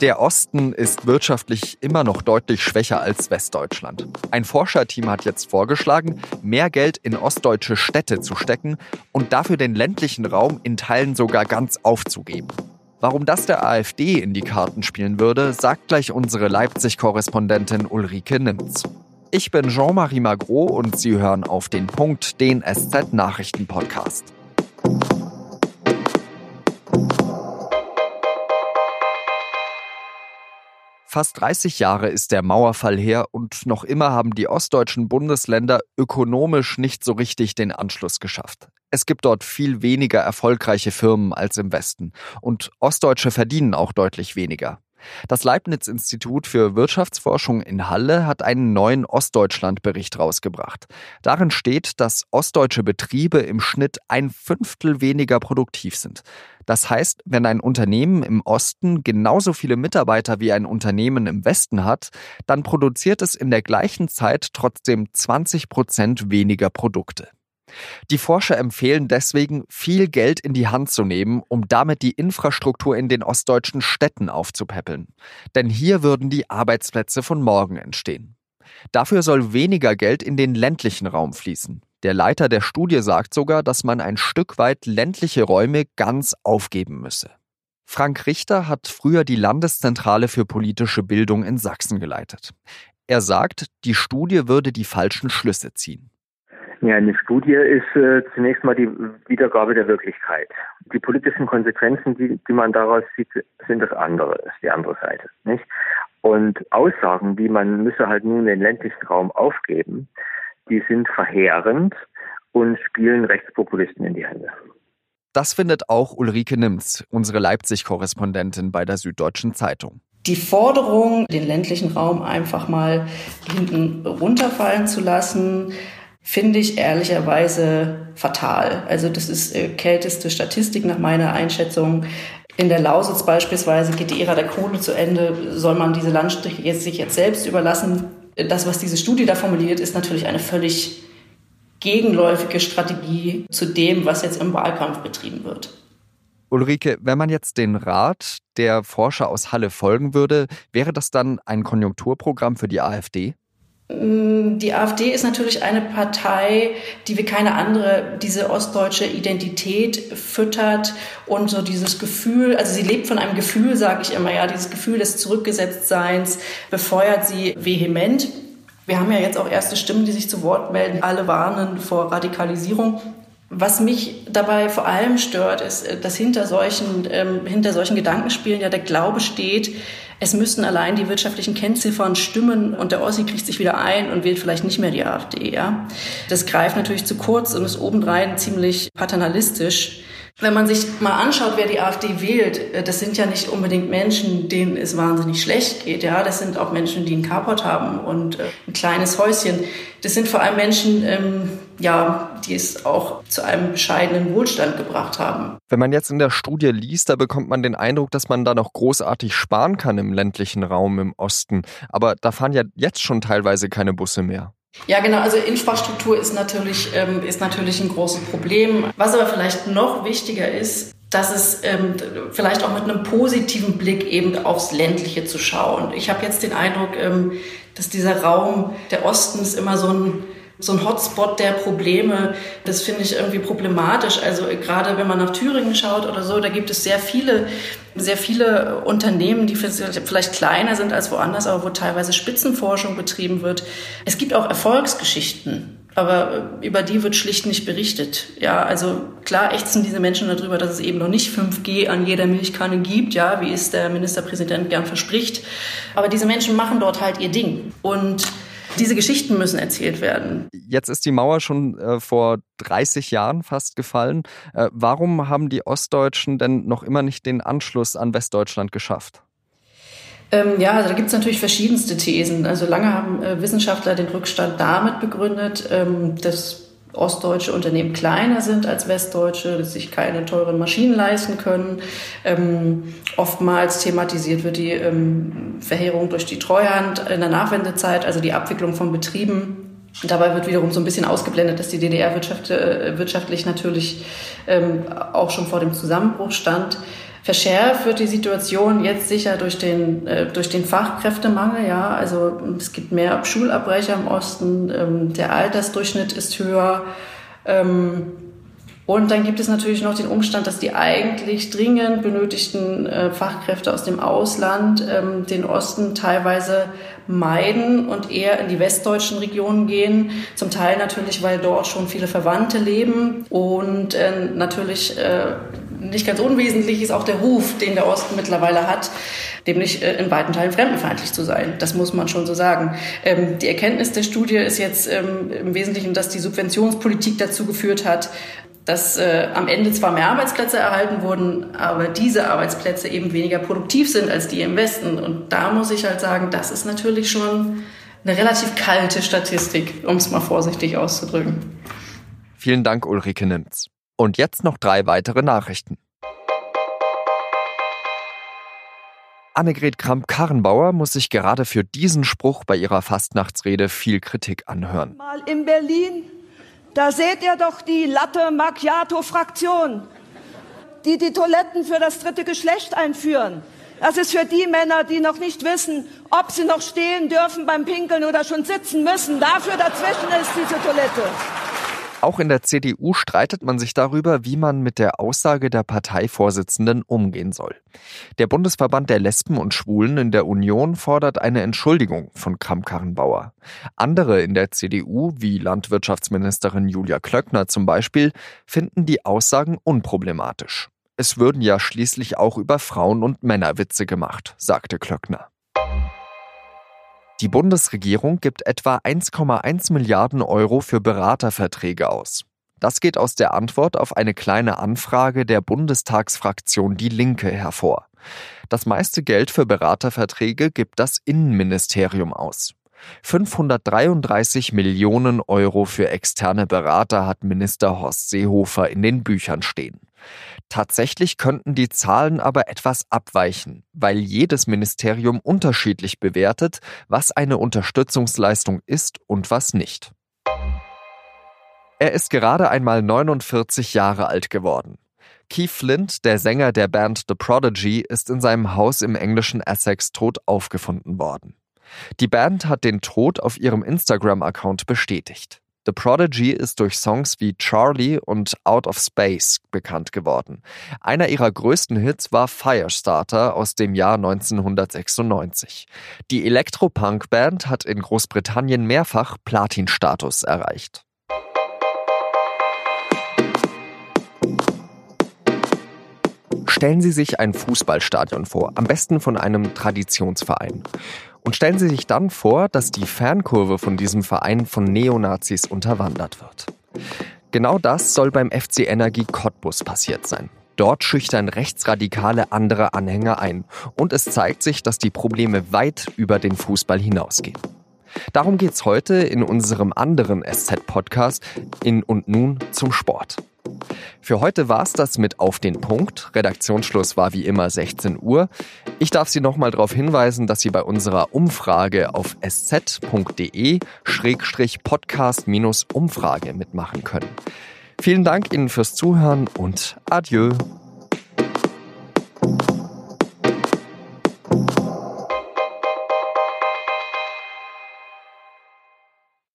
Der Osten ist wirtschaftlich immer noch deutlich schwächer als Westdeutschland. Ein Forscherteam hat jetzt vorgeschlagen, mehr Geld in ostdeutsche Städte zu stecken und dafür den ländlichen Raum in Teilen sogar ganz aufzugeben. Warum das der AfD in die Karten spielen würde, sagt gleich unsere Leipzig-Korrespondentin Ulrike Nimz. Ich bin Jean-Marie Magro und Sie hören auf den Punkt den SZ-Nachrichten-Podcast. Fast 30 Jahre ist der Mauerfall her und noch immer haben die ostdeutschen Bundesländer ökonomisch nicht so richtig den Anschluss geschafft. Es gibt dort viel weniger erfolgreiche Firmen als im Westen und Ostdeutsche verdienen auch deutlich weniger. Das Leibniz-Institut für Wirtschaftsforschung in Halle hat einen neuen Ostdeutschland-Bericht rausgebracht. Darin steht, dass ostdeutsche Betriebe im Schnitt ein Fünftel weniger produktiv sind. Das heißt, wenn ein Unternehmen im Osten genauso viele Mitarbeiter wie ein Unternehmen im Westen hat, dann produziert es in der gleichen Zeit trotzdem 20 Prozent weniger Produkte. Die Forscher empfehlen deswegen, viel Geld in die Hand zu nehmen, um damit die Infrastruktur in den ostdeutschen Städten aufzupäppeln. Denn hier würden die Arbeitsplätze von morgen entstehen. Dafür soll weniger Geld in den ländlichen Raum fließen. Der Leiter der Studie sagt sogar, dass man ein Stück weit ländliche Räume ganz aufgeben müsse. Frank Richter hat früher die Landeszentrale für politische Bildung in Sachsen geleitet. Er sagt, die Studie würde die falschen Schlüsse ziehen. Ja, eine Studie ist äh, zunächst mal die Wiedergabe der Wirklichkeit. Die politischen Konsequenzen, die, die man daraus sieht, sind das andere, ist die andere Seite, nicht? Und Aussagen, wie man müsse halt nun den ländlichen Raum aufgeben, die sind verheerend und spielen Rechtspopulisten in die Hände. Das findet auch Ulrike Nimz, unsere Leipzig-Korrespondentin bei der Süddeutschen Zeitung. Die Forderung, den ländlichen Raum einfach mal hinten runterfallen zu lassen, finde ich ehrlicherweise fatal. Also das ist äh, kälteste Statistik nach meiner Einschätzung. In der Lausitz beispielsweise geht die Ära der Kohle zu Ende. Soll man diese Landstriche jetzt sich jetzt selbst überlassen? Das, was diese Studie da formuliert, ist natürlich eine völlig gegenläufige Strategie zu dem, was jetzt im Wahlkampf betrieben wird. Ulrike, wenn man jetzt den Rat der Forscher aus Halle folgen würde, wäre das dann ein Konjunkturprogramm für die AfD? Mm, die AfD ist natürlich eine Partei, die wie keine andere diese ostdeutsche Identität füttert und so dieses Gefühl, also sie lebt von einem Gefühl, sage ich immer, ja, dieses Gefühl des Zurückgesetztseins befeuert sie vehement. Wir haben ja jetzt auch erste Stimmen, die sich zu Wort melden. Alle warnen vor Radikalisierung. Was mich dabei vor allem stört, ist, äh, dass hinter solchen, ähm, hinter solchen Gedankenspielen ja der Glaube steht, es müssten allein die wirtschaftlichen Kennziffern stimmen und der Ossi kriegt sich wieder ein und wählt vielleicht nicht mehr die AfD. Ja? Das greift natürlich zu kurz und ist obendrein ziemlich paternalistisch. Wenn man sich mal anschaut, wer die AfD wählt, äh, das sind ja nicht unbedingt Menschen, denen es wahnsinnig schlecht geht. Ja, das sind auch Menschen, die einen Carport haben und äh, ein kleines Häuschen. Das sind vor allem Menschen, ähm, ja, die es auch zu einem bescheidenen Wohlstand gebracht haben. Wenn man jetzt in der Studie liest, da bekommt man den Eindruck, dass man da noch großartig sparen kann im ländlichen Raum im Osten. Aber da fahren ja jetzt schon teilweise keine Busse mehr. Ja, genau. Also Infrastruktur ist natürlich, ähm, ist natürlich ein großes Problem. Was aber vielleicht noch wichtiger ist, dass es ähm, vielleicht auch mit einem positiven Blick eben aufs Ländliche zu schauen. Ich habe jetzt den Eindruck, ähm, dass dieser Raum der Ostens immer so ein so ein Hotspot der Probleme. Das finde ich irgendwie problematisch. Also gerade wenn man nach Thüringen schaut oder so, da gibt es sehr viele, sehr viele Unternehmen, die vielleicht kleiner sind als woanders, aber wo teilweise Spitzenforschung betrieben wird. Es gibt auch Erfolgsgeschichten. Aber über die wird schlicht nicht berichtet. Ja, also klar ächzen diese Menschen darüber, dass es eben noch nicht 5G an jeder Milchkanne gibt, ja, wie es der Ministerpräsident gern verspricht. Aber diese Menschen machen dort halt ihr Ding. Und diese Geschichten müssen erzählt werden. Jetzt ist die Mauer schon äh, vor 30 Jahren fast gefallen. Äh, warum haben die Ostdeutschen denn noch immer nicht den Anschluss an Westdeutschland geschafft? Ähm, ja, also da gibt es natürlich verschiedenste Thesen. Also lange haben äh, Wissenschaftler den Rückstand damit begründet, ähm, dass ostdeutsche Unternehmen kleiner sind als westdeutsche, dass sich keine teuren Maschinen leisten können. Ähm, oftmals thematisiert wird die ähm, Verheerung durch die Treuhand in der Nachwendezeit, also die Abwicklung von Betrieben. Dabei wird wiederum so ein bisschen ausgeblendet, dass die DDR wirtschaft, äh, wirtschaftlich natürlich ähm, auch schon vor dem Zusammenbruch stand. Verschärft wird die Situation jetzt sicher durch den, äh, durch den Fachkräftemangel. Ja, also es gibt mehr Schulabbrecher im Osten, ähm, der Altersdurchschnitt ist höher. Ähm, und dann gibt es natürlich noch den Umstand, dass die eigentlich dringend benötigten äh, Fachkräfte aus dem Ausland ähm, den Osten teilweise meiden und eher in die westdeutschen Regionen gehen. Zum Teil natürlich, weil dort schon viele Verwandte leben und äh, natürlich äh, nicht ganz unwesentlich ist auch der Ruf, den der Osten mittlerweile hat, nämlich äh, in weiten Teilen fremdenfeindlich zu sein. Das muss man schon so sagen. Ähm, die Erkenntnis der Studie ist jetzt ähm, im Wesentlichen, dass die Subventionspolitik dazu geführt hat, dass äh, am Ende zwar mehr Arbeitsplätze erhalten wurden, aber diese Arbeitsplätze eben weniger produktiv sind als die im Westen. Und da muss ich halt sagen, das ist natürlich schon eine relativ kalte Statistik, um es mal vorsichtig auszudrücken. Vielen Dank, Ulrike Nimz. Und jetzt noch drei weitere Nachrichten. Annegret Kramp-Karrenbauer muss sich gerade für diesen Spruch bei ihrer Fastnachtsrede viel Kritik anhören. Mal in Berlin da seht ihr doch die Latte Macchiato-Fraktion, die die Toiletten für das dritte Geschlecht einführen. Das ist für die Männer, die noch nicht wissen, ob sie noch stehen dürfen beim Pinkeln oder schon sitzen müssen. Dafür dazwischen ist diese Toilette. Auch in der CDU streitet man sich darüber, wie man mit der Aussage der Parteivorsitzenden umgehen soll. Der Bundesverband der Lesben und Schwulen in der Union fordert eine Entschuldigung von Kramp-Karrenbauer. Andere in der CDU, wie Landwirtschaftsministerin Julia Klöckner zum Beispiel, finden die Aussagen unproblematisch. Es würden ja schließlich auch über Frauen und Männer Witze gemacht, sagte Klöckner. Die Bundesregierung gibt etwa 1,1 Milliarden Euro für Beraterverträge aus. Das geht aus der Antwort auf eine kleine Anfrage der Bundestagsfraktion Die Linke hervor. Das meiste Geld für Beraterverträge gibt das Innenministerium aus. 533 Millionen Euro für externe Berater hat Minister Horst Seehofer in den Büchern stehen. Tatsächlich könnten die Zahlen aber etwas abweichen, weil jedes Ministerium unterschiedlich bewertet, was eine Unterstützungsleistung ist und was nicht. Er ist gerade einmal 49 Jahre alt geworden. Keith Flint, der Sänger der Band The Prodigy, ist in seinem Haus im englischen Essex tot aufgefunden worden. Die Band hat den Tod auf ihrem Instagram-Account bestätigt. The Prodigy ist durch Songs wie Charlie und Out of Space bekannt geworden. Einer ihrer größten Hits war Firestarter aus dem Jahr 1996. Die Elektropunk-Band hat in Großbritannien mehrfach Platin-Status erreicht. Stellen Sie sich ein Fußballstadion vor, am besten von einem Traditionsverein. Und stellen Sie sich dann vor, dass die Fankurve von diesem Verein von Neonazis unterwandert wird. Genau das soll beim FC Energie Cottbus passiert sein. Dort schüchtern Rechtsradikale andere Anhänger ein und es zeigt sich, dass die Probleme weit über den Fußball hinausgehen. Darum geht's heute in unserem anderen SZ-Podcast in und nun zum Sport. Für heute war's das mit Auf den Punkt. Redaktionsschluss war wie immer 16 Uhr. Ich darf Sie nochmal darauf hinweisen, dass Sie bei unserer Umfrage auf sz.de-podcast-umfrage mitmachen können. Vielen Dank Ihnen fürs Zuhören und adieu.